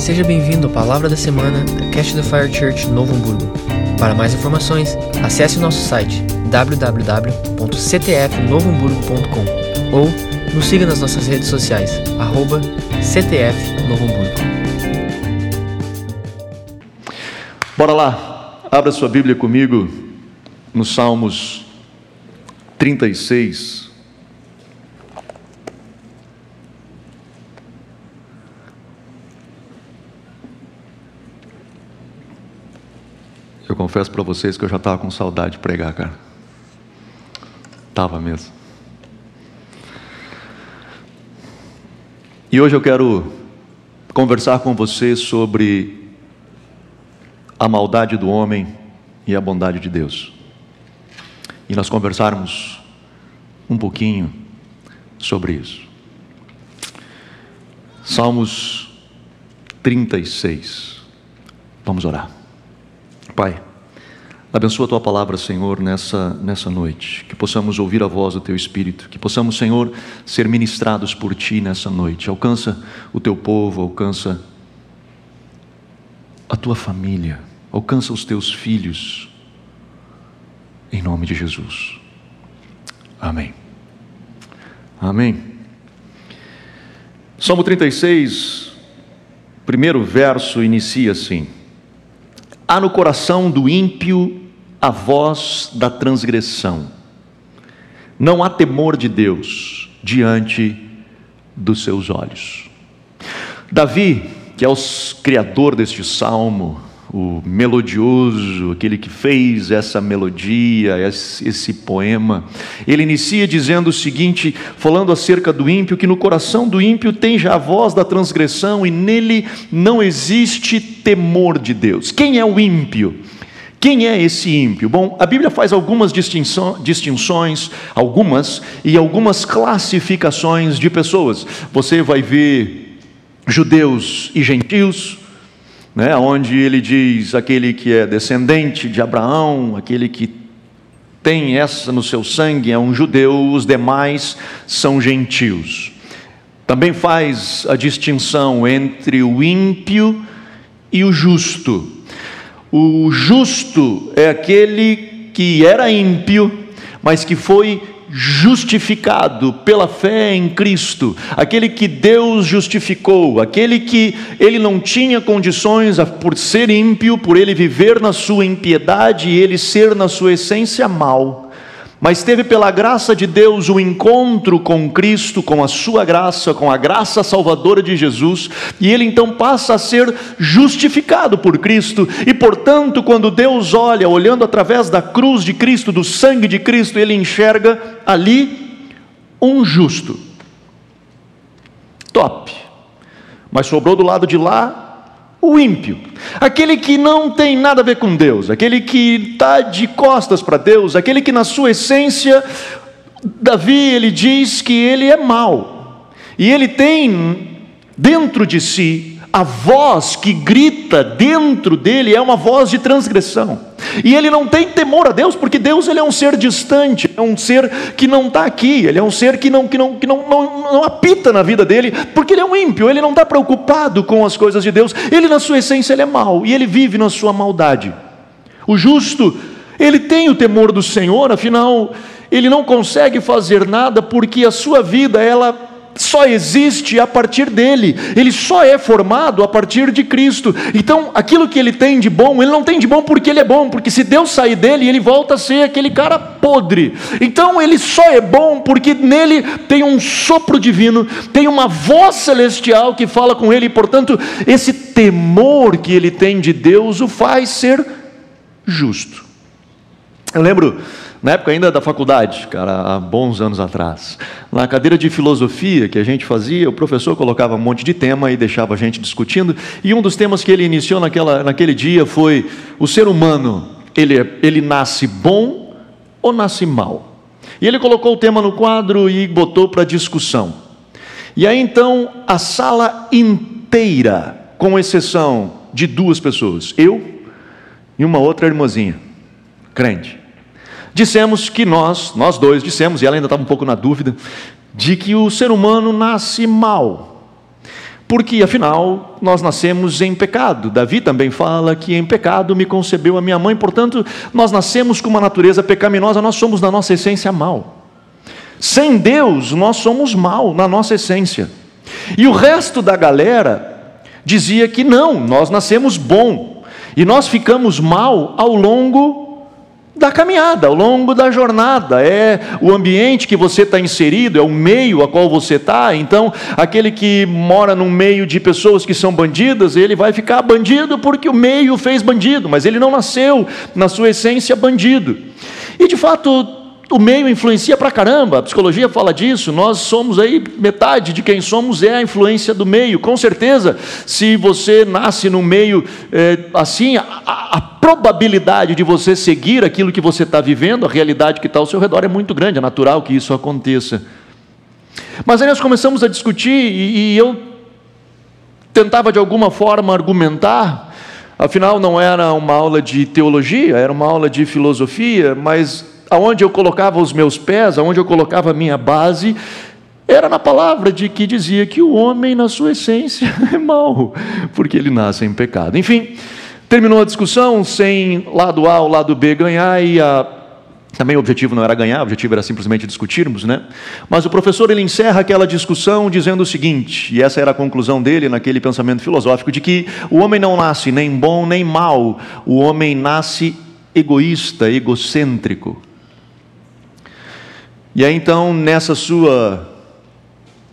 Seja bem-vindo à Palavra da Semana da Cash the Fire Church Novo Hamburgo. Para mais informações, acesse o nosso site www.ctfnovohamburgo.com ou nos siga nas nossas redes sociais, arroba. Bora lá, abra sua Bíblia comigo no Salmos 36. Confesso para vocês que eu já estava com saudade de pregar, cara. Tava mesmo. E hoje eu quero conversar com você sobre a maldade do homem e a bondade de Deus. E nós conversarmos um pouquinho sobre isso. Salmos 36. Vamos orar. Pai, abençoa a tua palavra, Senhor, nessa, nessa noite. Que possamos ouvir a voz do teu Espírito. Que possamos, Senhor, ser ministrados por ti nessa noite. Alcança o teu povo, alcança a tua família, alcança os teus filhos. Em nome de Jesus. Amém. Amém. Salmo 36, primeiro verso inicia assim. Há no coração do ímpio a voz da transgressão. Não há temor de Deus diante dos seus olhos. Davi, que é o criador deste salmo, o melodioso, aquele que fez essa melodia, esse, esse, poema, ele inicia dizendo o seguinte, falando acerca do ímpio, que no coração do ímpio tem já a voz da transgressão e nele não existe temor de Deus. Quem é o ímpio? Quem é esse ímpio? Bom, a Bíblia faz algumas distinções, algumas, e algumas classificações de pessoas. Você vai ver judeus e gentios, né, onde ele diz aquele que é descendente de Abraão, aquele que tem essa no seu sangue é um judeu, os demais são gentios. Também faz a distinção entre o ímpio e o justo. O justo é aquele que era ímpio, mas que foi justificado pela fé em Cristo, aquele que Deus justificou, aquele que ele não tinha condições por ser ímpio, por ele viver na sua impiedade e ele ser na sua essência mal mas teve pela graça de Deus o um encontro com Cristo, com a sua graça, com a graça salvadora de Jesus, e ele então passa a ser justificado por Cristo, e portanto, quando Deus olha, olhando através da cruz de Cristo, do sangue de Cristo, ele enxerga ali um justo. Top. Mas sobrou do lado de lá o ímpio, aquele que não tem nada a ver com Deus, aquele que está de costas para Deus, aquele que na sua essência, Davi ele diz que ele é mau, e ele tem dentro de si a voz que grita dentro dele é uma voz de transgressão. E ele não tem temor a Deus, porque Deus ele é um ser distante, é um ser que não está aqui, ele é um ser que, não, que, não, que não, não, não apita na vida dele, porque ele é um ímpio, ele não está preocupado com as coisas de Deus, ele na sua essência ele é mau, e ele vive na sua maldade. O justo, ele tem o temor do Senhor, afinal, ele não consegue fazer nada porque a sua vida ela só existe a partir dele, ele só é formado a partir de Cristo. Então, aquilo que ele tem de bom, ele não tem de bom porque ele é bom, porque se Deus sair dele, ele volta a ser aquele cara podre. Então, ele só é bom porque nele tem um sopro divino, tem uma voz celestial que fala com ele, e portanto, esse temor que ele tem de Deus o faz ser justo. Eu lembro na época ainda da faculdade, cara, há bons anos atrás. Na cadeira de filosofia que a gente fazia, o professor colocava um monte de tema e deixava a gente discutindo, e um dos temas que ele iniciou naquela, naquele dia foi: o ser humano, ele, é, ele nasce bom ou nasce mal? E ele colocou o tema no quadro e botou para discussão. E aí então a sala inteira, com exceção de duas pessoas, eu e uma outra irmãzinha, crente dissemos que nós, nós dois dissemos, e ela ainda estava um pouco na dúvida, de que o ser humano nasce mal. porque afinal nós nascemos em pecado. Davi também fala que em pecado me concebeu a minha mãe, portanto, nós nascemos com uma natureza pecaminosa, nós somos na nossa essência mal. Sem Deus, nós somos mal na nossa essência. E o resto da galera dizia que não, nós nascemos bom. E nós ficamos mal ao longo da caminhada, ao longo da jornada, é o ambiente que você está inserido, é o meio a qual você está. Então, aquele que mora num meio de pessoas que são bandidas, ele vai ficar bandido porque o meio fez bandido, mas ele não nasceu na sua essência bandido. E de fato, o meio influencia pra caramba, a psicologia fala disso, nós somos aí, metade de quem somos é a influência do meio. Com certeza, se você nasce num meio é, assim, a, a, probabilidade de você seguir aquilo que você está vivendo, a realidade que está ao seu redor é muito grande, é natural que isso aconteça. Mas aí nós começamos a discutir e, e eu tentava de alguma forma argumentar, afinal não era uma aula de teologia, era uma aula de filosofia, mas aonde eu colocava os meus pés, aonde eu colocava a minha base, era na palavra de que dizia que o homem, na sua essência, é mau, porque ele nasce em pecado. Enfim, terminou a discussão sem lado A ou lado B ganhar e a também o objetivo não era ganhar, o objetivo era simplesmente discutirmos, né? Mas o professor ele encerra aquela discussão dizendo o seguinte, e essa era a conclusão dele naquele pensamento filosófico de que o homem não nasce nem bom nem mal, o homem nasce egoísta, egocêntrico. E aí então, nessa sua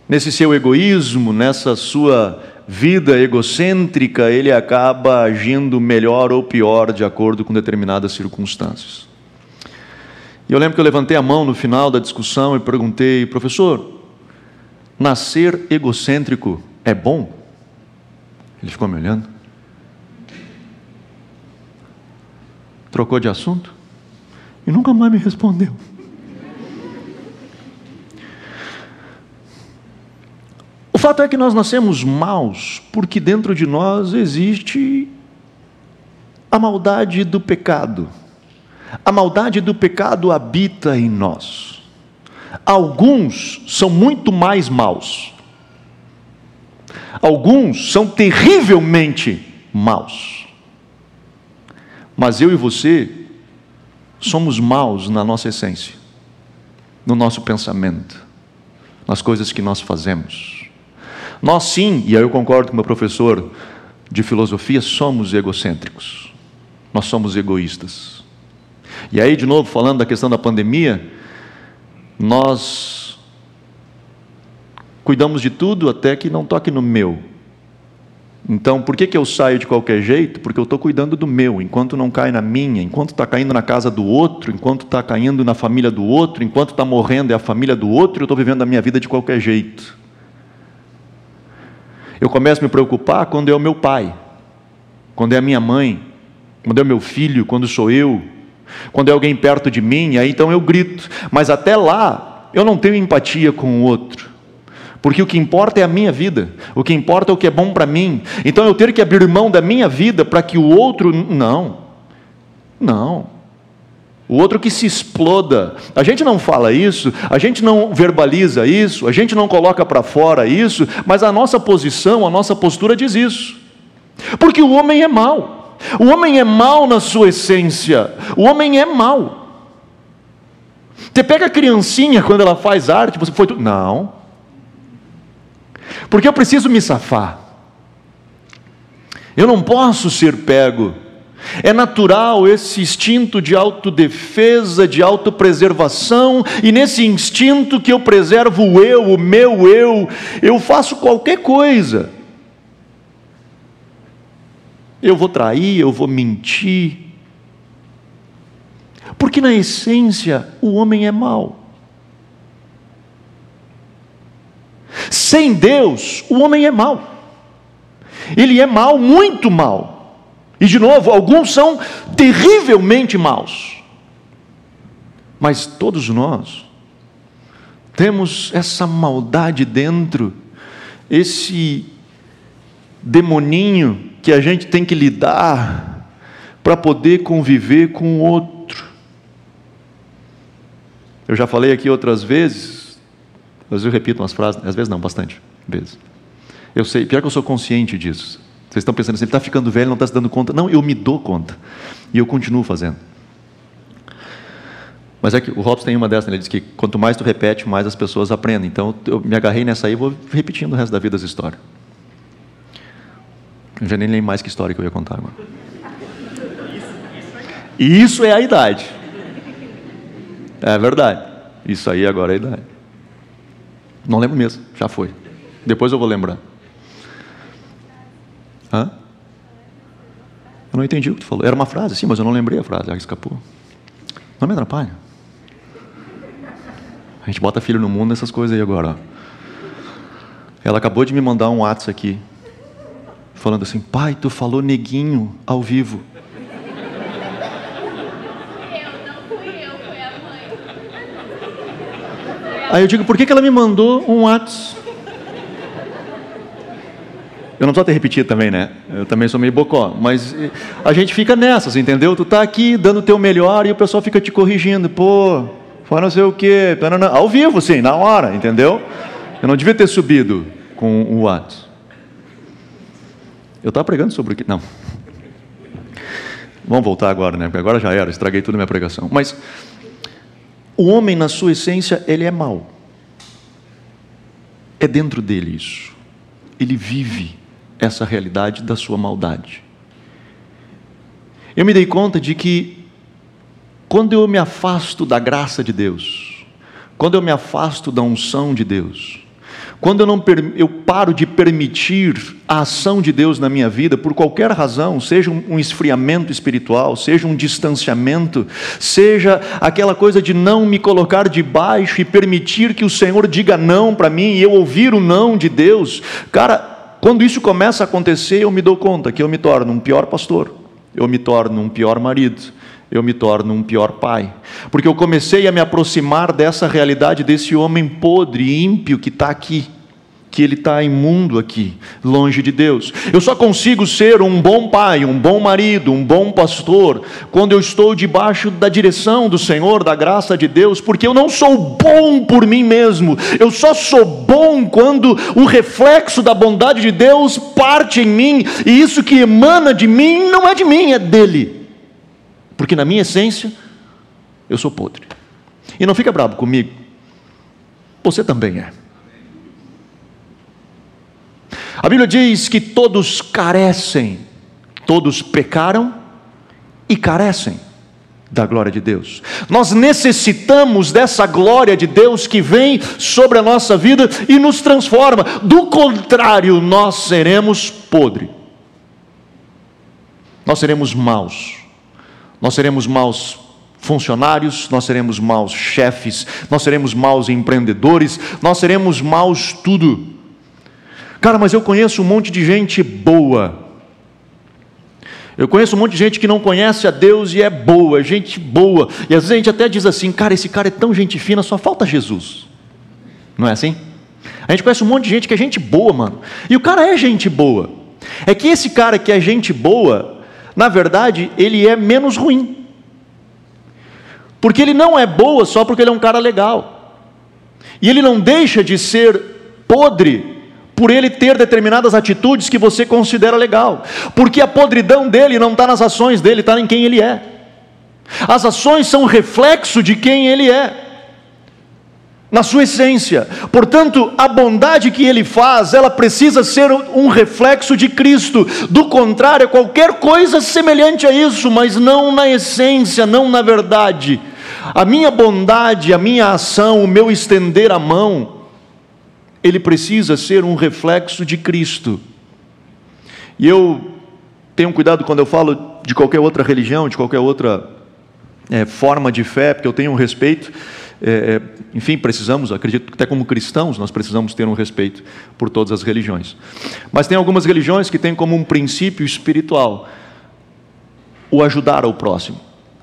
nesse seu egoísmo, nessa sua vida egocêntrica, ele acaba agindo melhor ou pior de acordo com determinadas circunstâncias. E eu lembro que eu levantei a mão no final da discussão e perguntei, professor, nascer egocêntrico é bom? Ele ficou me olhando. Trocou de assunto e nunca mais me respondeu. Fato é que nós nascemos maus porque dentro de nós existe a maldade do pecado. A maldade do pecado habita em nós. Alguns são muito mais maus. Alguns são terrivelmente maus. Mas eu e você somos maus na nossa essência, no nosso pensamento, nas coisas que nós fazemos. Nós sim, e aí eu concordo com o meu professor de filosofia, somos egocêntricos. Nós somos egoístas. E aí, de novo, falando da questão da pandemia, nós cuidamos de tudo até que não toque no meu. Então, por que, que eu saio de qualquer jeito? Porque eu estou cuidando do meu, enquanto não cai na minha, enquanto está caindo na casa do outro, enquanto está caindo na família do outro, enquanto está morrendo é a família do outro, eu estou vivendo a minha vida de qualquer jeito. Eu começo a me preocupar quando é o meu pai, quando é a minha mãe, quando é o meu filho, quando sou eu, quando é alguém perto de mim, aí então eu grito. Mas até lá, eu não tenho empatia com o outro. Porque o que importa é a minha vida, o que importa é o que é bom para mim. Então eu ter que abrir mão da minha vida para que o outro. Não, não. O outro que se exploda. A gente não fala isso, a gente não verbaliza isso, a gente não coloca para fora isso, mas a nossa posição, a nossa postura diz isso. Porque o homem é mau. O homem é mau na sua essência. O homem é mau. Você pega a criancinha quando ela faz arte, você foi. Não. Porque eu preciso me safar. Eu não posso ser pego é natural esse instinto de autodefesa, de autopreservação, e nesse instinto que eu preservo o eu, o meu eu, eu faço qualquer coisa. Eu vou trair, eu vou mentir. Porque na essência o homem é mau. Sem Deus, o homem é mau. Ele é mau, muito mau. E de novo, alguns são terrivelmente maus. Mas todos nós temos essa maldade dentro, esse demoninho que a gente tem que lidar para poder conviver com o outro. Eu já falei aqui outras vezes, mas eu repito umas frases, às vezes não, bastante vezes. Eu sei, pior que eu sou consciente disso. Vocês estão pensando assim, ele está ficando velho, não está se dando conta. Não, eu me dou conta. E eu continuo fazendo. Mas é que o Robson tem uma dessas, né? ele diz que quanto mais tu repete, mais as pessoas aprendem. Então eu me agarrei nessa aí e vou repetindo o resto da vida as histórias. Eu já nem lembro mais que história que eu ia contar agora. E isso é a idade. É verdade. Isso aí agora é a idade. Não lembro mesmo, já foi. Depois eu vou lembrar. Hã? Eu não entendi o que tu falou. Era uma frase, sim, mas eu não lembrei a frase, ela escapou. Não me atrapalha. A gente bota filho no mundo nessas coisas aí agora. Ó. Ela acabou de me mandar um WhatsApp aqui, falando assim: pai, tu falou neguinho ao vivo. Aí eu digo, por que, que ela me mandou um WhatsApp? Eu não estou até repetir também, né? Eu também sou meio bocó. Mas a gente fica nessas, entendeu? Tu está aqui dando o teu melhor e o pessoal fica te corrigindo. Pô, fala não sei o quê. Ao vivo, sim, na hora, entendeu? Eu não devia ter subido com o WhatsApp. Eu estava pregando sobre o que. Não. Vamos voltar agora, né? Porque agora já era, estraguei toda a minha pregação. Mas o homem, na sua essência, ele é mau. É dentro dele isso. Ele vive essa realidade da sua maldade. Eu me dei conta de que, quando eu me afasto da graça de Deus, quando eu me afasto da unção de Deus, quando eu, não, eu paro de permitir a ação de Deus na minha vida, por qualquer razão, seja um esfriamento espiritual, seja um distanciamento, seja aquela coisa de não me colocar debaixo e permitir que o Senhor diga não para mim e eu ouvir o não de Deus, cara, quando isso começa a acontecer, eu me dou conta que eu me torno um pior pastor, eu me torno um pior marido, eu me torno um pior pai. Porque eu comecei a me aproximar dessa realidade, desse homem podre, ímpio que está aqui, que ele está imundo aqui, longe de Deus. Eu só consigo ser um bom pai, um bom marido, um bom pastor, quando eu estou debaixo da direção do Senhor, da graça de Deus, porque eu não sou bom por mim mesmo, eu só sou bom quando o reflexo da bondade de Deus parte em mim, e isso que emana de mim não é de mim, é dele porque na minha essência eu sou podre. E não fica bravo comigo, você também é. A Bíblia diz que todos carecem, todos pecaram e carecem da glória de Deus. Nós necessitamos dessa glória de Deus que vem sobre a nossa vida e nos transforma. Do contrário, nós seremos podre. Nós seremos maus nós seremos maus funcionários, nós seremos maus chefes, nós seremos maus empreendedores, nós seremos maus tudo. Cara, mas eu conheço um monte de gente boa. Eu conheço um monte de gente que não conhece a Deus e é boa, gente boa. E às vezes a gente até diz assim: cara, esse cara é tão gente fina, só falta Jesus. Não é assim? A gente conhece um monte de gente que é gente boa, mano. E o cara é gente boa. É que esse cara que é gente boa, na verdade, ele é menos ruim. Porque ele não é boa só porque ele é um cara legal. E ele não deixa de ser podre por ele ter determinadas atitudes que você considera legal. Porque a podridão dele não está nas ações dele, está em quem ele é. As ações são reflexo de quem ele é na sua essência. Portanto, a bondade que ele faz, ela precisa ser um reflexo de Cristo. Do contrário, qualquer coisa semelhante a isso, mas não na essência, não na verdade. A minha bondade, a minha ação, o meu estender a mão, ele precisa ser um reflexo de Cristo. E eu tenho cuidado quando eu falo de qualquer outra religião, de qualquer outra é, forma de fé, porque eu tenho um respeito é, é, enfim, precisamos, acredito que até como cristãos, nós precisamos ter um respeito por todas as religiões. Mas tem algumas religiões que têm como um princípio espiritual o ajudar ao próximo,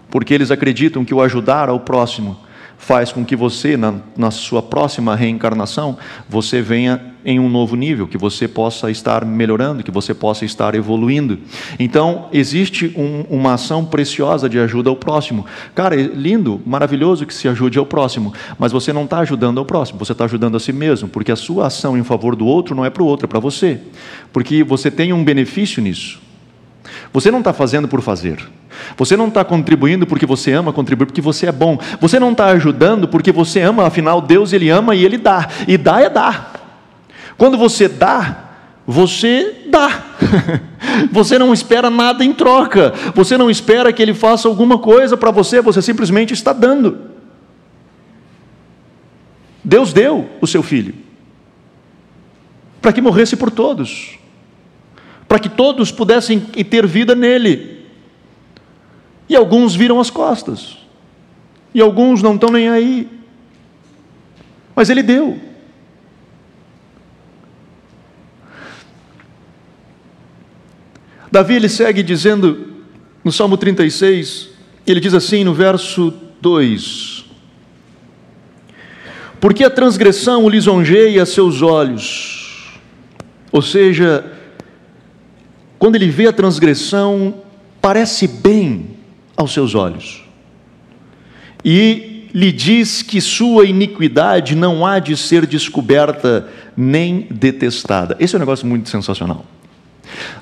porque eles acreditam que o ajudar ao próximo faz com que você, na, na sua próxima reencarnação, você venha em um novo nível, que você possa estar melhorando, que você possa estar evoluindo. Então, existe um, uma ação preciosa de ajuda ao próximo. Cara, é lindo, maravilhoso que se ajude ao próximo, mas você não está ajudando ao próximo, você está ajudando a si mesmo, porque a sua ação em favor do outro não é para o outro, é para você. Porque você tem um benefício nisso. Você não está fazendo por fazer. Você não está contribuindo porque você ama contribuir, porque você é bom. Você não está ajudando porque você ama, afinal, Deus Ele ama e Ele dá. E dá é dar. Quando você dá, você dá. Você não espera nada em troca. Você não espera que Ele faça alguma coisa para você, você simplesmente está dando. Deus deu o seu filho para que morresse por todos, para que todos pudessem ter vida nele. E alguns viram as costas. E alguns não estão nem aí. Mas ele deu. Davi ele segue dizendo no Salmo 36, ele diz assim no verso 2: Porque a transgressão o lisonjeia seus olhos. Ou seja, quando ele vê a transgressão, parece bem aos seus olhos. E lhe diz que sua iniquidade não há de ser descoberta nem detestada. Esse é um negócio muito sensacional.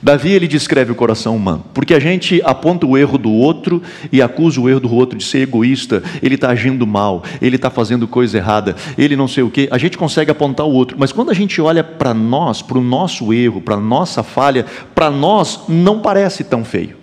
Davi ele descreve o coração humano, porque a gente aponta o erro do outro e acusa o erro do outro de ser egoísta, ele está agindo mal, ele está fazendo coisa errada, ele não sei o que. A gente consegue apontar o outro, mas quando a gente olha para nós, para o nosso erro, para nossa falha, para nós não parece tão feio.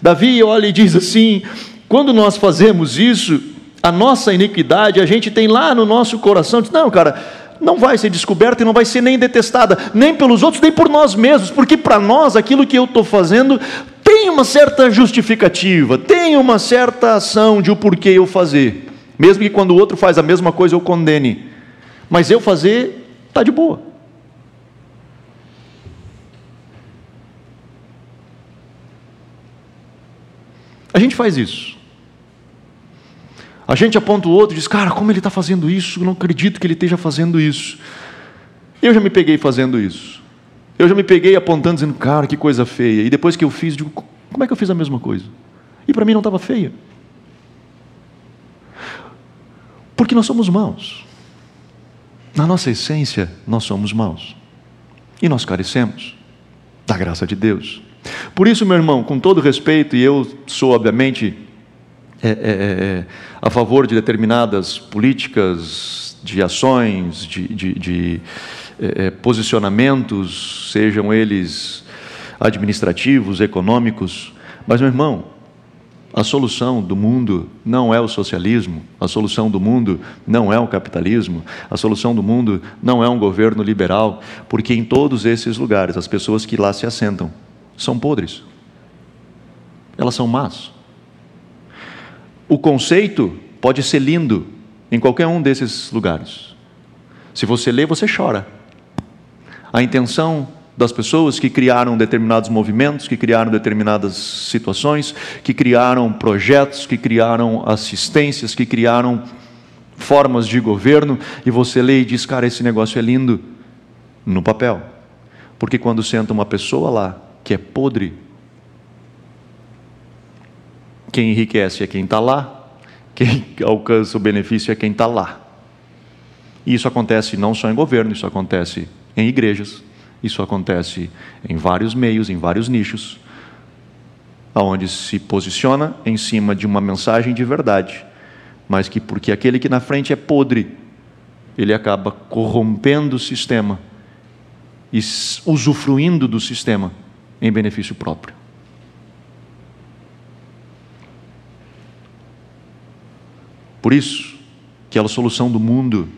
Davi olha e diz assim: quando nós fazemos isso, a nossa iniquidade, a gente tem lá no nosso coração, diz, não, cara, não vai ser descoberta e não vai ser nem detestada, nem pelos outros, nem por nós mesmos, porque para nós aquilo que eu estou fazendo tem uma certa justificativa, tem uma certa ação de o porquê eu fazer, mesmo que quando o outro faz a mesma coisa eu condene, mas eu fazer está de boa. A gente faz isso. A gente aponta o outro e diz, cara, como ele está fazendo isso? Eu não acredito que ele esteja fazendo isso. Eu já me peguei fazendo isso. Eu já me peguei apontando, dizendo, cara, que coisa feia. E depois que eu fiz, digo, como é que eu fiz a mesma coisa? E para mim não estava feia. Porque nós somos maus. Na nossa essência, nós somos maus. E nós carecemos da graça de Deus. Por isso, meu irmão, com todo respeito, e eu sou, obviamente, é, é, é, é, a favor de determinadas políticas, de ações, de, de, de é, é, posicionamentos, sejam eles administrativos, econômicos, mas, meu irmão, a solução do mundo não é o socialismo, a solução do mundo não é o capitalismo, a solução do mundo não é um governo liberal, porque em todos esses lugares as pessoas que lá se assentam são podres. Elas são más. O conceito pode ser lindo em qualquer um desses lugares. Se você lê, você chora. A intenção das pessoas que criaram determinados movimentos, que criaram determinadas situações, que criaram projetos, que criaram assistências, que criaram formas de governo, e você lê e diz: cara, esse negócio é lindo no papel. Porque quando senta uma pessoa lá que é podre. Quem enriquece é quem está lá, quem alcança o benefício é quem está lá. E isso acontece não só em governo, isso acontece em igrejas, isso acontece em vários meios, em vários nichos, aonde se posiciona em cima de uma mensagem de verdade, mas que porque aquele que na frente é podre, ele acaba corrompendo o sistema e usufruindo do sistema em benefício próprio. Por isso que a solução do mundo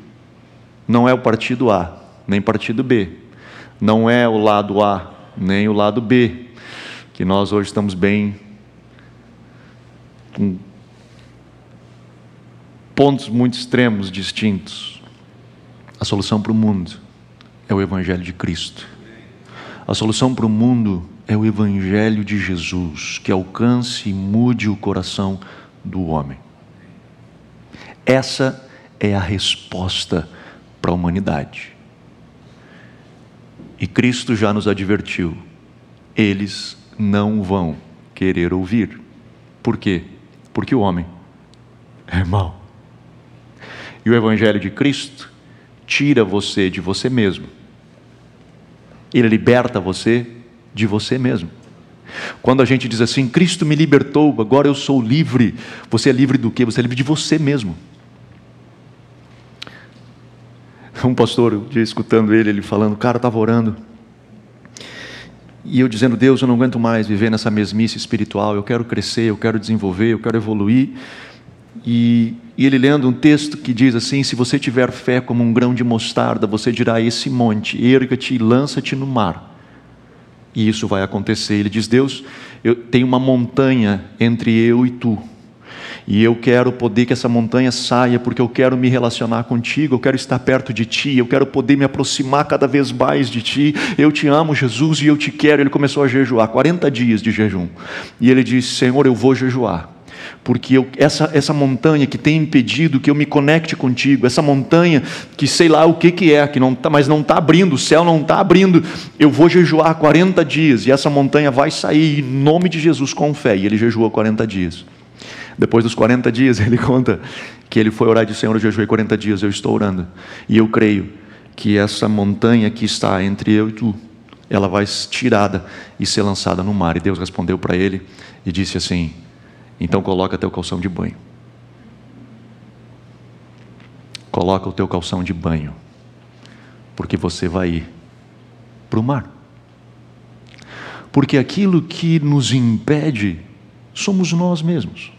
não é o partido A, nem partido B, não é o lado A, nem o lado B, que nós hoje estamos bem com pontos muito extremos distintos. A solução para o mundo é o Evangelho de Cristo. A solução para o mundo é o Evangelho de Jesus, que alcance e mude o coração do homem. Essa é a resposta para a humanidade. E Cristo já nos advertiu: eles não vão querer ouvir. Por quê? Porque o homem é mau. E o Evangelho de Cristo tira você de você mesmo. Ele liberta você de você mesmo. Quando a gente diz assim, Cristo me libertou, agora eu sou livre. Você é livre do quê? Você é livre de você mesmo. Um pastor, um dia escutando ele, ele falando, cara, estava orando. E eu dizendo, Deus, eu não aguento mais viver nessa mesmice espiritual, eu quero crescer, eu quero desenvolver, eu quero evoluir. E, e, ele lendo um texto que diz assim: Se você tiver fé como um grão de mostarda, você dirá a esse monte: erga-te e lança-te no mar. E isso vai acontecer. Ele diz: Deus, eu tenho uma montanha entre eu e tu. E eu quero poder que essa montanha saia, porque eu quero me relacionar contigo, eu quero estar perto de ti, eu quero poder me aproximar cada vez mais de ti. Eu te amo, Jesus, e eu te quero. Ele começou a jejuar, 40 dias de jejum. E ele disse: Senhor, eu vou jejuar porque eu, essa, essa montanha que tem impedido que eu me conecte contigo, essa montanha que sei lá o que, que é, que não tá, mas não está abrindo, o céu não está abrindo, eu vou jejuar 40 dias e essa montanha vai sair em nome de Jesus com fé. E ele jejuou 40 dias. Depois dos 40 dias, ele conta que ele foi orar e disse: Senhor, eu jejuei 40 dias, eu estou orando, e eu creio que essa montanha que está entre eu e tu, ela vai tirada e ser lançada no mar. E Deus respondeu para ele e disse assim: então coloca teu calção de banho. Coloca o teu calção de banho, porque você vai ir para o mar. Porque aquilo que nos impede somos nós mesmos.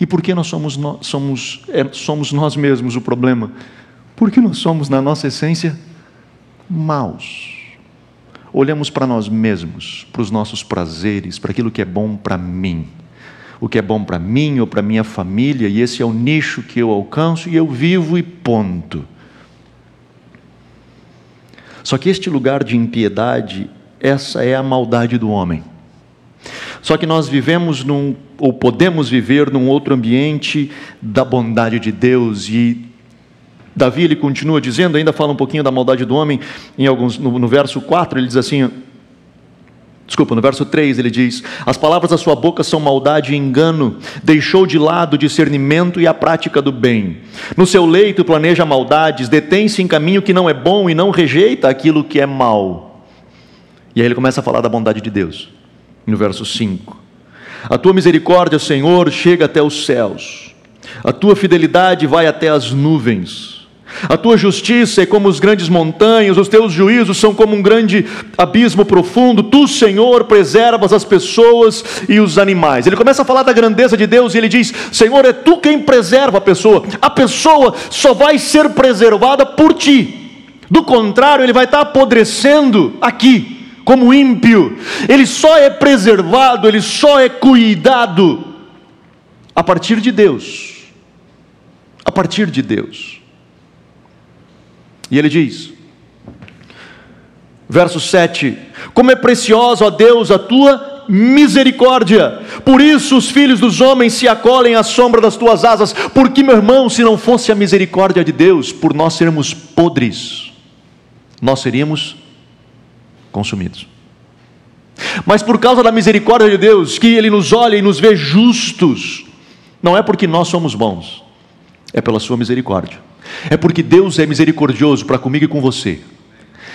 E por que nós somos, somos, é, somos nós mesmos o problema? Porque nós somos, na nossa essência, maus. Olhamos para nós mesmos, para os nossos prazeres, para aquilo que é bom para mim o que é bom para mim ou para minha família, e esse é o nicho que eu alcanço e eu vivo e ponto. Só que este lugar de impiedade, essa é a maldade do homem. Só que nós vivemos num, ou podemos viver num outro ambiente da bondade de Deus e Davi ele continua dizendo, ainda fala um pouquinho da maldade do homem em alguns no, no verso 4, ele diz assim: Desculpa, no verso 3 ele diz: As palavras da sua boca são maldade e engano, deixou de lado o discernimento e a prática do bem. No seu leito planeja maldades, detém-se em caminho que não é bom e não rejeita aquilo que é mal. E aí ele começa a falar da bondade de Deus, no verso 5. A tua misericórdia, Senhor, chega até os céus, a tua fidelidade vai até as nuvens. A tua justiça é como os grandes montanhas, os teus juízos são como um grande abismo profundo. Tu, Senhor, preservas as pessoas e os animais. Ele começa a falar da grandeza de Deus e ele diz: Senhor, é tu quem preserva a pessoa. A pessoa só vai ser preservada por ti. Do contrário, ele vai estar apodrecendo aqui, como ímpio. Ele só é preservado, ele só é cuidado a partir de Deus. A partir de Deus. E ele diz, verso 7: Como é preciosa, ó Deus, a tua misericórdia, por isso os filhos dos homens se acolhem à sombra das tuas asas, porque, meu irmão, se não fosse a misericórdia de Deus, por nós sermos podres, nós seríamos consumidos. Mas por causa da misericórdia de Deus, que Ele nos olha e nos vê justos, não é porque nós somos bons, é pela Sua misericórdia. É porque Deus é misericordioso para comigo e com você.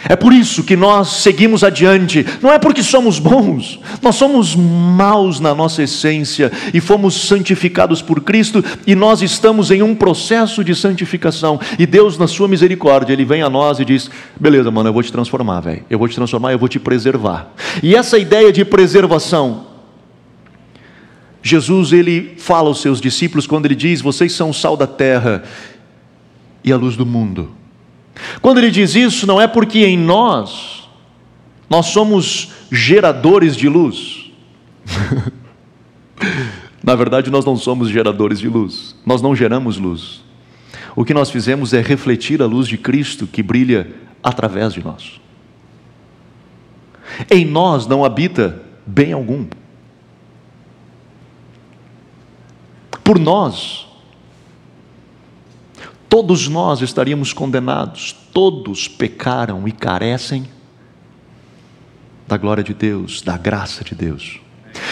É por isso que nós seguimos adiante, não é porque somos bons, nós somos maus na nossa essência e fomos santificados por Cristo e nós estamos em um processo de santificação. E Deus, na Sua misericórdia, Ele vem a nós e diz: beleza, mano, eu vou te transformar, velho, eu vou te transformar, eu vou te preservar. E essa ideia de preservação, Jesus ele fala aos seus discípulos quando ele diz: vocês são o sal da terra e a luz do mundo. Quando ele diz isso, não é porque em nós nós somos geradores de luz. Na verdade, nós não somos geradores de luz, nós não geramos luz. O que nós fizemos é refletir a luz de Cristo que brilha através de nós. Em nós não habita bem algum. Por nós todos nós estaríamos condenados. Todos pecaram e carecem da glória de Deus, da graça de Deus.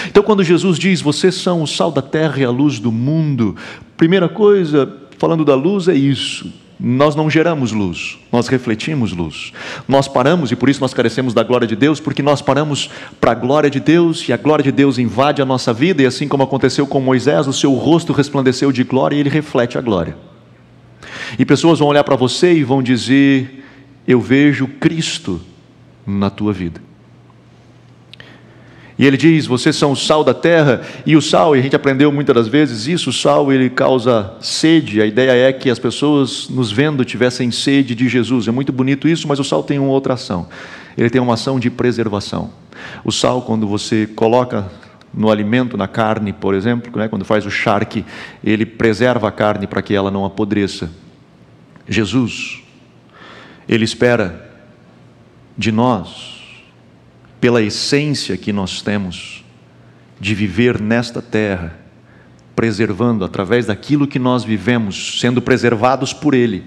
Então, quando Jesus diz, vocês são o sal da terra e a luz do mundo, primeira coisa, falando da luz, é isso. Nós não geramos luz, nós refletimos luz. Nós paramos, e por isso nós carecemos da glória de Deus, porque nós paramos para a glória de Deus, e a glória de Deus invade a nossa vida, e assim como aconteceu com Moisés, o seu rosto resplandeceu de glória e ele reflete a glória. E pessoas vão olhar para você e vão dizer: Eu vejo Cristo na tua vida. E ele diz: Vocês são o sal da terra, e o sal, e a gente aprendeu muitas das vezes isso, o sal ele causa sede. A ideia é que as pessoas nos vendo tivessem sede de Jesus. É muito bonito isso, mas o sal tem uma outra ação. Ele tem uma ação de preservação. O sal, quando você coloca no alimento, na carne, por exemplo, né, quando faz o charque, ele preserva a carne para que ela não apodreça. Jesus, ele espera de nós pela essência que nós temos de viver nesta terra, preservando através daquilo que nós vivemos, sendo preservados por Ele.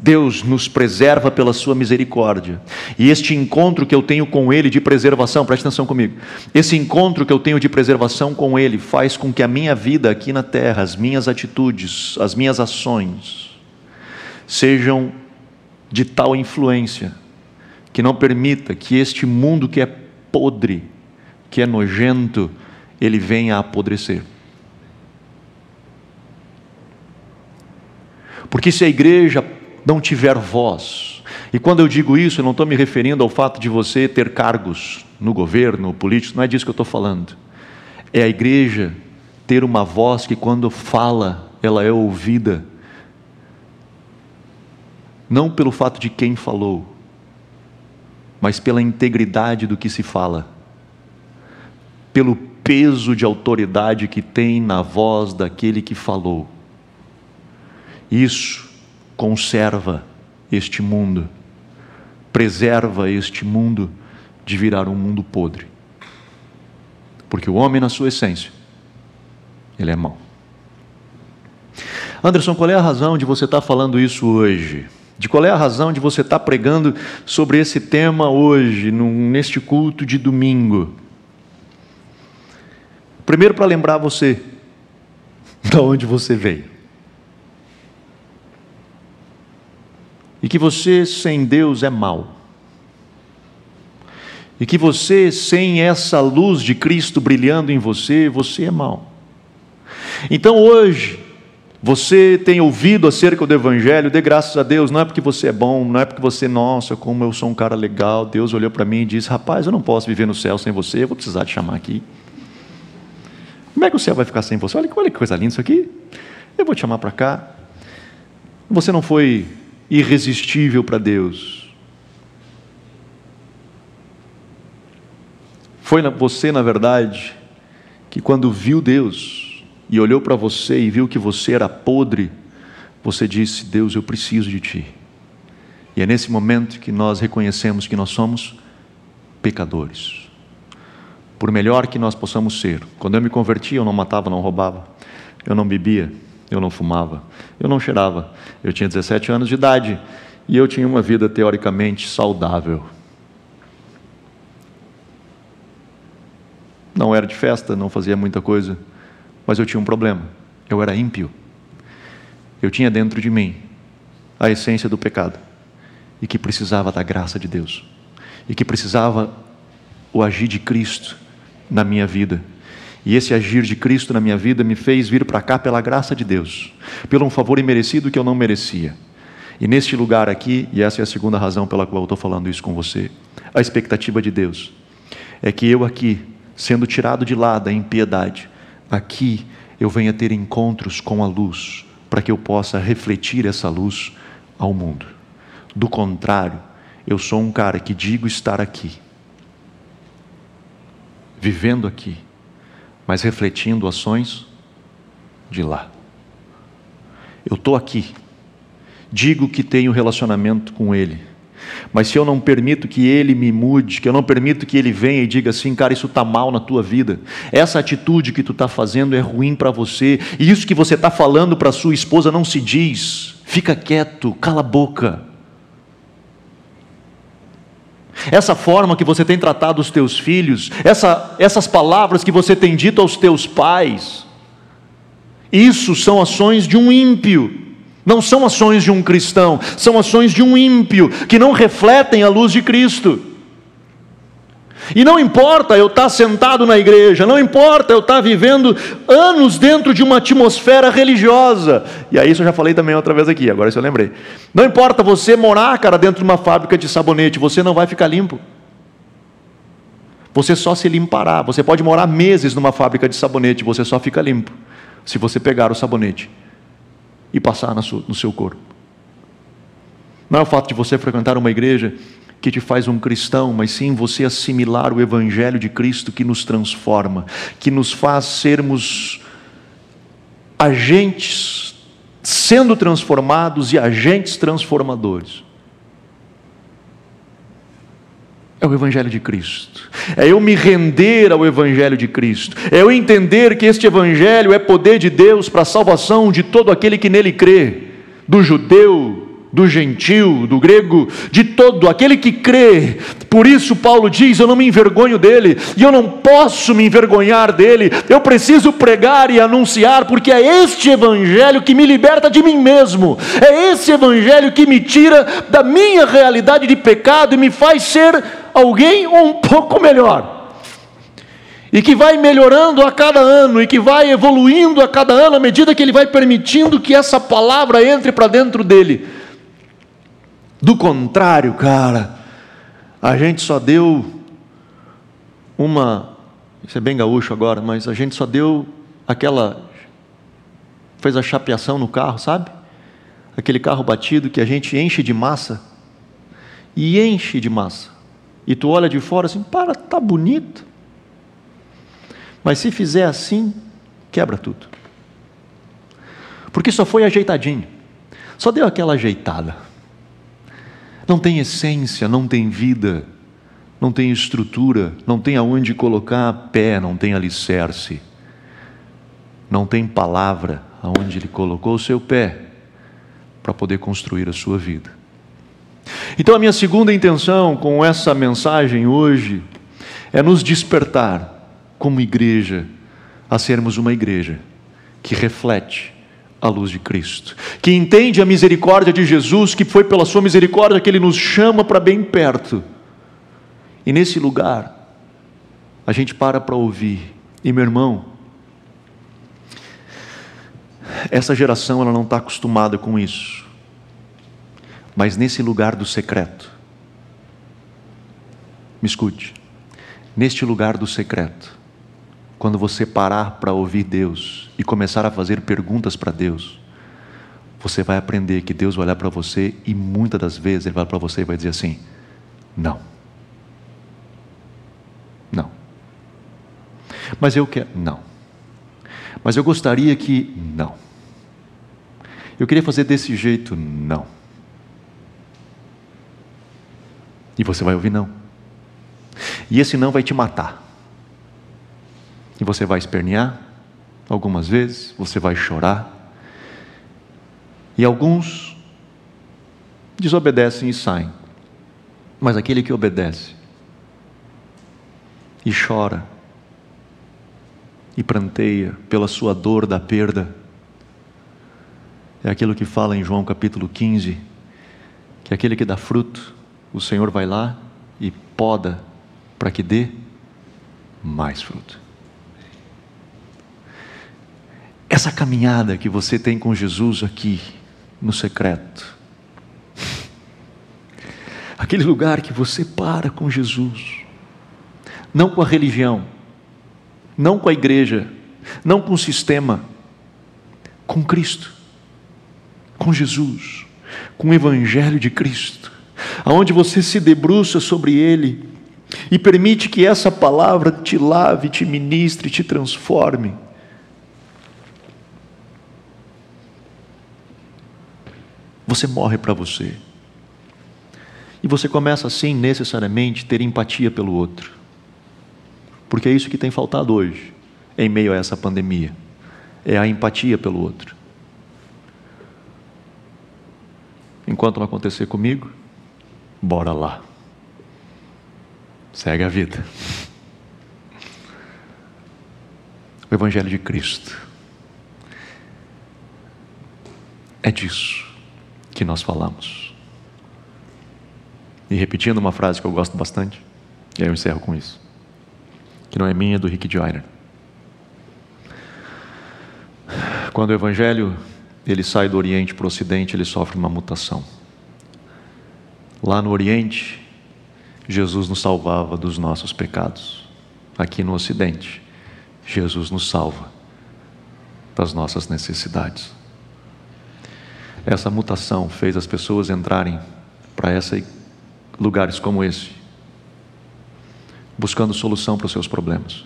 Deus nos preserva pela Sua misericórdia. E este encontro que eu tenho com Ele de preservação, preste atenção comigo. Esse encontro que eu tenho de preservação com Ele faz com que a minha vida aqui na terra, as minhas atitudes, as minhas ações, sejam de tal influência que não permita que este mundo que é podre, que é nojento, ele venha a apodrecer. Porque se a igreja não tiver voz, e quando eu digo isso, eu não estou me referindo ao fato de você ter cargos no governo, político, não é disso que eu estou falando. É a igreja ter uma voz que, quando fala, ela é ouvida, não pelo fato de quem falou, mas pela integridade do que se fala, pelo peso de autoridade que tem na voz daquele que falou. Isso conserva este mundo, preserva este mundo de virar um mundo podre. Porque o homem, na sua essência, ele é mau. Anderson, qual é a razão de você estar falando isso hoje? De qual é a razão de você estar pregando sobre esse tema hoje, neste culto de domingo. Primeiro, para lembrar você de onde você veio. E que você sem Deus é mau. E que você sem essa luz de Cristo brilhando em você, você é mau. Então hoje, você tem ouvido acerca do Evangelho, dê graças a Deus, não é porque você é bom, não é porque você, nossa, como eu sou um cara legal. Deus olhou para mim e disse: Rapaz, eu não posso viver no céu sem você, eu vou precisar te chamar aqui. Como é que o céu vai ficar sem você? Olha, olha que coisa linda isso aqui. Eu vou te chamar para cá. Você não foi irresistível para Deus. Foi você, na verdade, que quando viu Deus, e olhou para você e viu que você era podre, você disse: Deus, eu preciso de ti. E é nesse momento que nós reconhecemos que nós somos pecadores. Por melhor que nós possamos ser, quando eu me converti, eu não matava, não roubava, eu não bebia, eu não fumava, eu não cheirava. Eu tinha 17 anos de idade e eu tinha uma vida teoricamente saudável. Não era de festa, não fazia muita coisa mas eu tinha um problema. Eu era ímpio. Eu tinha dentro de mim a essência do pecado e que precisava da graça de Deus e que precisava o agir de Cristo na minha vida. E esse agir de Cristo na minha vida me fez vir para cá pela graça de Deus, pelo um favor imerecido que eu não merecia. E neste lugar aqui, e essa é a segunda razão pela qual eu estou falando isso com você, a expectativa de Deus é que eu aqui, sendo tirado de lá da impiedade, aqui eu venha ter encontros com a luz, para que eu possa refletir essa luz ao mundo. Do contrário, eu sou um cara que digo estar aqui, vivendo aqui, mas refletindo ações de lá. Eu estou aqui, digo que tenho relacionamento com Ele, mas se eu não permito que ele me mude, que eu não permito que ele venha e diga assim, cara, isso está mal na tua vida, essa atitude que tu está fazendo é ruim para você, e isso que você está falando para sua esposa não se diz, fica quieto, cala a boca. essa forma que você tem tratado os teus filhos, essa, essas palavras que você tem dito aos teus pais, isso são ações de um ímpio. Não são ações de um cristão, são ações de um ímpio, que não refletem a luz de Cristo. E não importa eu estar sentado na igreja, não importa eu estar vivendo anos dentro de uma atmosfera religiosa. E aí isso eu já falei também outra vez aqui, agora isso eu lembrei. Não importa você morar, cara, dentro de uma fábrica de sabonete, você não vai ficar limpo. Você só se limpará. Você pode morar meses numa fábrica de sabonete, você só fica limpo se você pegar o sabonete e passar no seu corpo. Não é o fato de você frequentar uma igreja que te faz um cristão, mas sim você assimilar o Evangelho de Cristo que nos transforma, que nos faz sermos agentes sendo transformados e agentes transformadores. É o Evangelho de Cristo. É eu me render ao Evangelho de Cristo. É eu entender que este Evangelho é poder de Deus para a salvação de todo aquele que nele crê, do judeu, do gentil, do grego, de todo aquele que crê. Por isso, Paulo diz: Eu não me envergonho dele, e eu não posso me envergonhar dele. Eu preciso pregar e anunciar, porque é este evangelho que me liberta de mim mesmo, é esse evangelho que me tira da minha realidade de pecado e me faz ser alguém um pouco melhor. E que vai melhorando a cada ano, e que vai evoluindo a cada ano, à medida que ele vai permitindo que essa palavra entre para dentro dele. Do contrário, cara, a gente só deu uma. Isso é bem gaúcho agora, mas a gente só deu aquela. Fez a chapeação no carro, sabe? Aquele carro batido que a gente enche de massa. E enche de massa. E tu olha de fora assim, para, tá bonito. Mas se fizer assim, quebra tudo. Porque só foi ajeitadinho. Só deu aquela ajeitada não tem essência, não tem vida, não tem estrutura, não tem aonde colocar pé, não tem alicerce, não tem palavra aonde ele colocou o seu pé para poder construir a sua vida. Então, a minha segunda intenção com essa mensagem hoje é nos despertar, como igreja, a sermos uma igreja que reflete a luz de Cristo, que entende a misericórdia de Jesus, que foi pela sua misericórdia que ele nos chama para bem perto. E nesse lugar, a gente para para ouvir. E meu irmão, essa geração ela não está acostumada com isso. Mas nesse lugar do secreto, me escute, neste lugar do secreto, quando você parar para ouvir Deus e começar a fazer perguntas para Deus, você vai aprender que Deus vai olhar para você e muitas das vezes Ele vai para você e vai dizer assim: não. Não. Mas eu quero. Não. Mas eu gostaria que. Não. Eu queria fazer desse jeito. Não. E você vai ouvir não. E esse não vai te matar. E você vai espernear algumas vezes, você vai chorar. E alguns desobedecem e saem. Mas aquele que obedece e chora e pranteia pela sua dor da perda, é aquilo que fala em João capítulo 15, que aquele que dá fruto, o Senhor vai lá e poda para que dê mais fruto. Essa caminhada que você tem com Jesus aqui, no secreto, aquele lugar que você para com Jesus, não com a religião, não com a igreja, não com o sistema, com Cristo, com Jesus, com o Evangelho de Cristo, aonde você se debruça sobre Ele e permite que essa palavra te lave, te ministre, te transforme Você morre para você. E você começa assim, necessariamente, ter empatia pelo outro. Porque é isso que tem faltado hoje, em meio a essa pandemia. É a empatia pelo outro. Enquanto não acontecer comigo, bora lá. segue a vida. O Evangelho de Cristo. É disso que nós falamos. E repetindo uma frase que eu gosto bastante, e aí eu encerro com isso, que não é minha, é do Rick Joyner. Quando o Evangelho ele sai do Oriente para o Ocidente, ele sofre uma mutação. Lá no Oriente, Jesus nos salvava dos nossos pecados. Aqui no Ocidente, Jesus nos salva das nossas necessidades. Essa mutação fez as pessoas entrarem para lugares como esse, buscando solução para os seus problemas.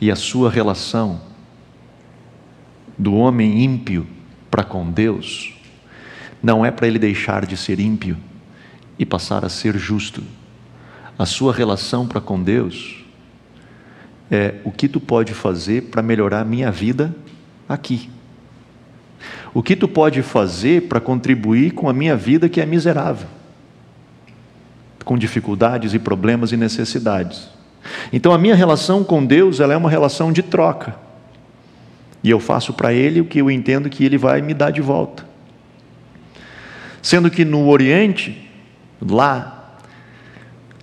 E a sua relação do homem ímpio para com Deus não é para ele deixar de ser ímpio e passar a ser justo. A sua relação para com Deus é o que tu pode fazer para melhorar a minha vida aqui. O que tu pode fazer para contribuir com a minha vida que é miserável, com dificuldades e problemas e necessidades. Então a minha relação com Deus, ela é uma relação de troca. E eu faço para ele o que eu entendo que ele vai me dar de volta. Sendo que no Oriente, lá,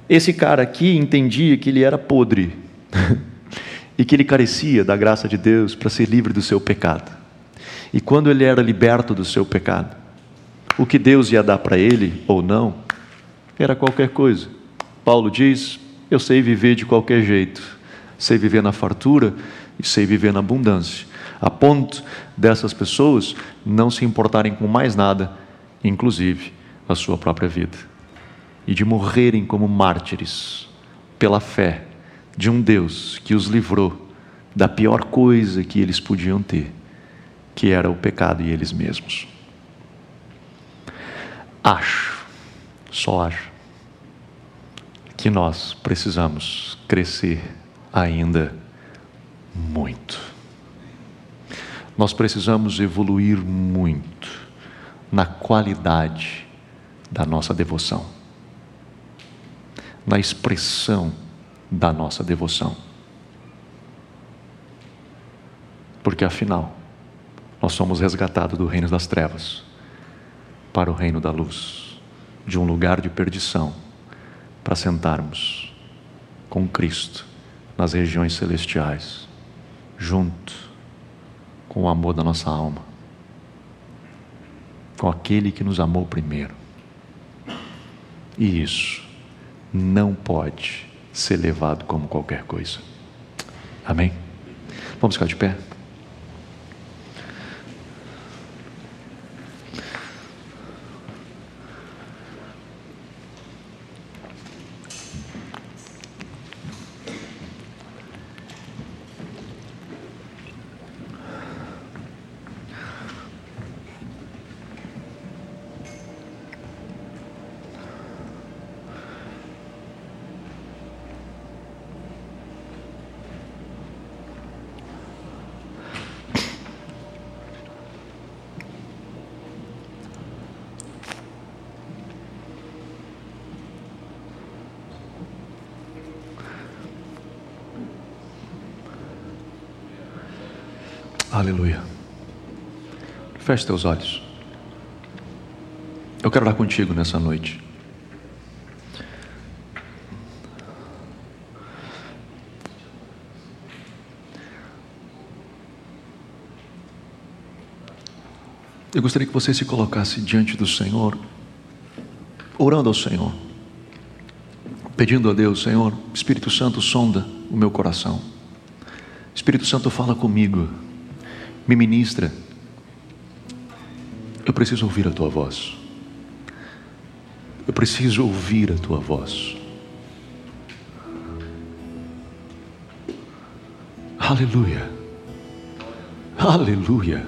esse cara aqui entendia que ele era podre e que ele carecia da graça de Deus para ser livre do seu pecado. E quando ele era liberto do seu pecado, o que Deus ia dar para ele ou não, era qualquer coisa. Paulo diz: Eu sei viver de qualquer jeito, sei viver na fartura e sei viver na abundância, a ponto dessas pessoas não se importarem com mais nada, inclusive a sua própria vida, e de morrerem como mártires pela fé de um Deus que os livrou da pior coisa que eles podiam ter que era o pecado e eles mesmos. Acho, só acho, que nós precisamos crescer ainda muito. Nós precisamos evoluir muito na qualidade da nossa devoção, na expressão da nossa devoção. Porque afinal, nós somos resgatados do reino das trevas para o reino da luz, de um lugar de perdição, para sentarmos com Cristo nas regiões celestiais, junto com o amor da nossa alma, com aquele que nos amou primeiro. E isso não pode ser levado como qualquer coisa. Amém? Vamos ficar de pé? Aleluia. Feche teus olhos. Eu quero orar contigo nessa noite. Eu gostaria que você se colocasse diante do Senhor, orando ao Senhor, pedindo a Deus, Senhor, Espírito Santo, sonda o meu coração. Espírito Santo, fala comigo me ministra. Eu preciso ouvir a tua voz. Eu preciso ouvir a tua voz. Aleluia. Aleluia.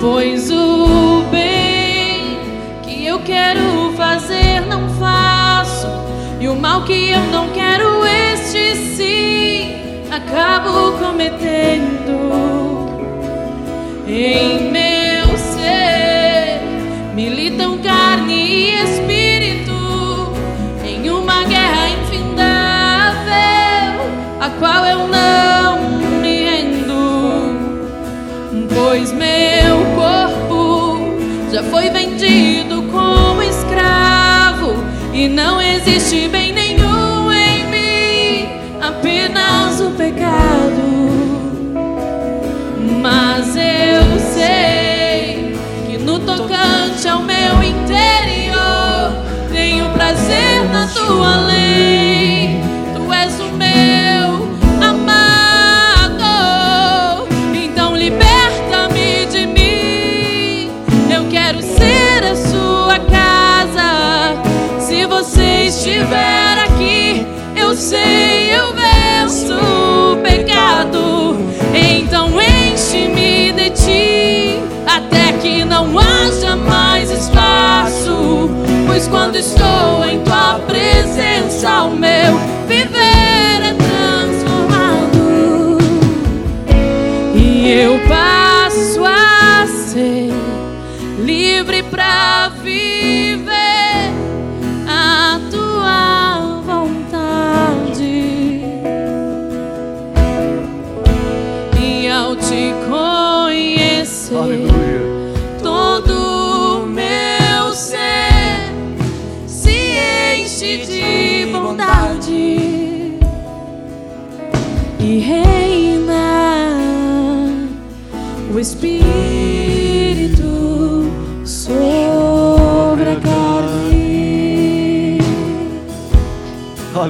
Pois o bem que eu quero fazer não faço, e o mal que eu não quero, este sim, acabo cometendo. Em meu ser militam carne e espírito em uma guerra infindável, a qual eu não existe bem nenhum em mim, apenas o pecado. Mas eu sei que no tocante ao meu interior tenho prazer na tua lei. Eu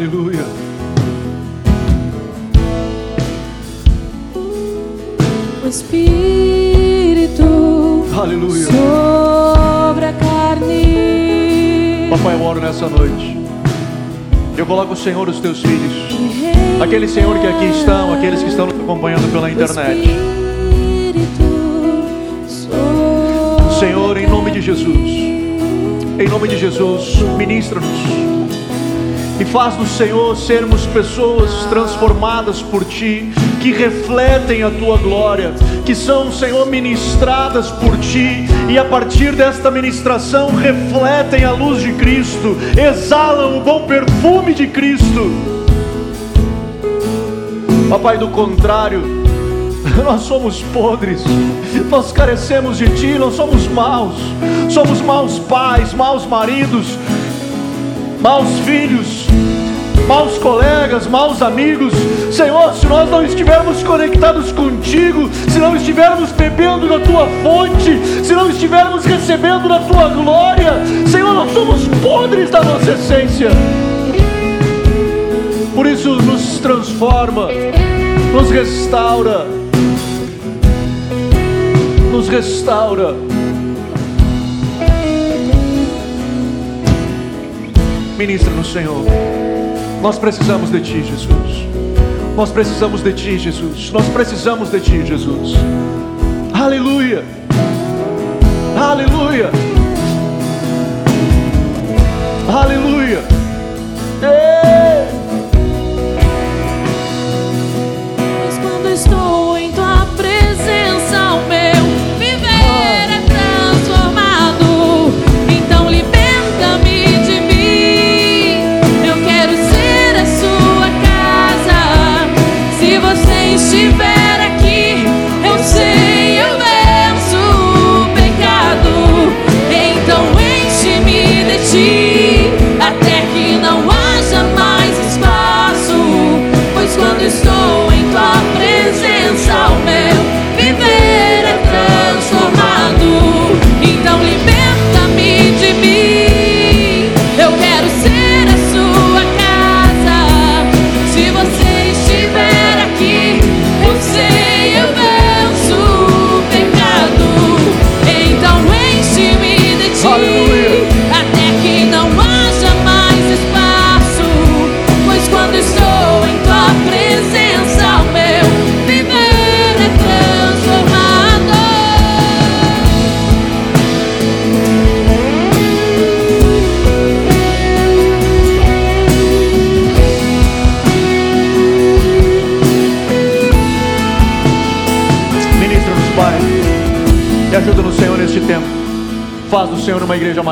Aleluia. O Espírito Aleluia. sobre a carne. Papai, eu oro nessa noite. Eu coloco, Senhor, os teus filhos. e Aqueles, Senhor, que aqui estão, aqueles que estão nos acompanhando pela o internet. Senhor, em nome de Jesus. Em nome de Jesus, ministra-nos. E faz-nos, Senhor, sermos pessoas transformadas por Ti, que refletem a Tua glória, que são, Senhor, ministradas por Ti, e a partir desta ministração refletem a luz de Cristo, exalam o bom perfume de Cristo. Papai, do contrário, nós somos podres, nós carecemos de Ti, nós somos maus, somos maus pais, maus maridos, maus filhos, maus colegas, maus amigos. Senhor, se nós não estivermos conectados contigo, se não estivermos bebendo da tua fonte, se não estivermos recebendo da tua glória, Senhor, nós somos podres da nossa essência. Por isso, nos transforma, nos restaura, nos restaura. Ministra no Senhor. Nós precisamos de Ti, Jesus. Nós precisamos de Ti, Jesus. Nós precisamos de Ti, Jesus. Aleluia. Aleluia.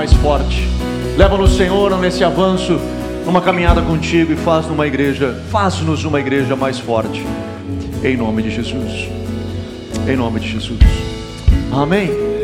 Mais forte. Leva-nos, Senhor, nesse avanço, numa caminhada contigo e faz numa igreja, faz-nos uma igreja mais forte. Em nome de Jesus. Em nome de Jesus. Amém.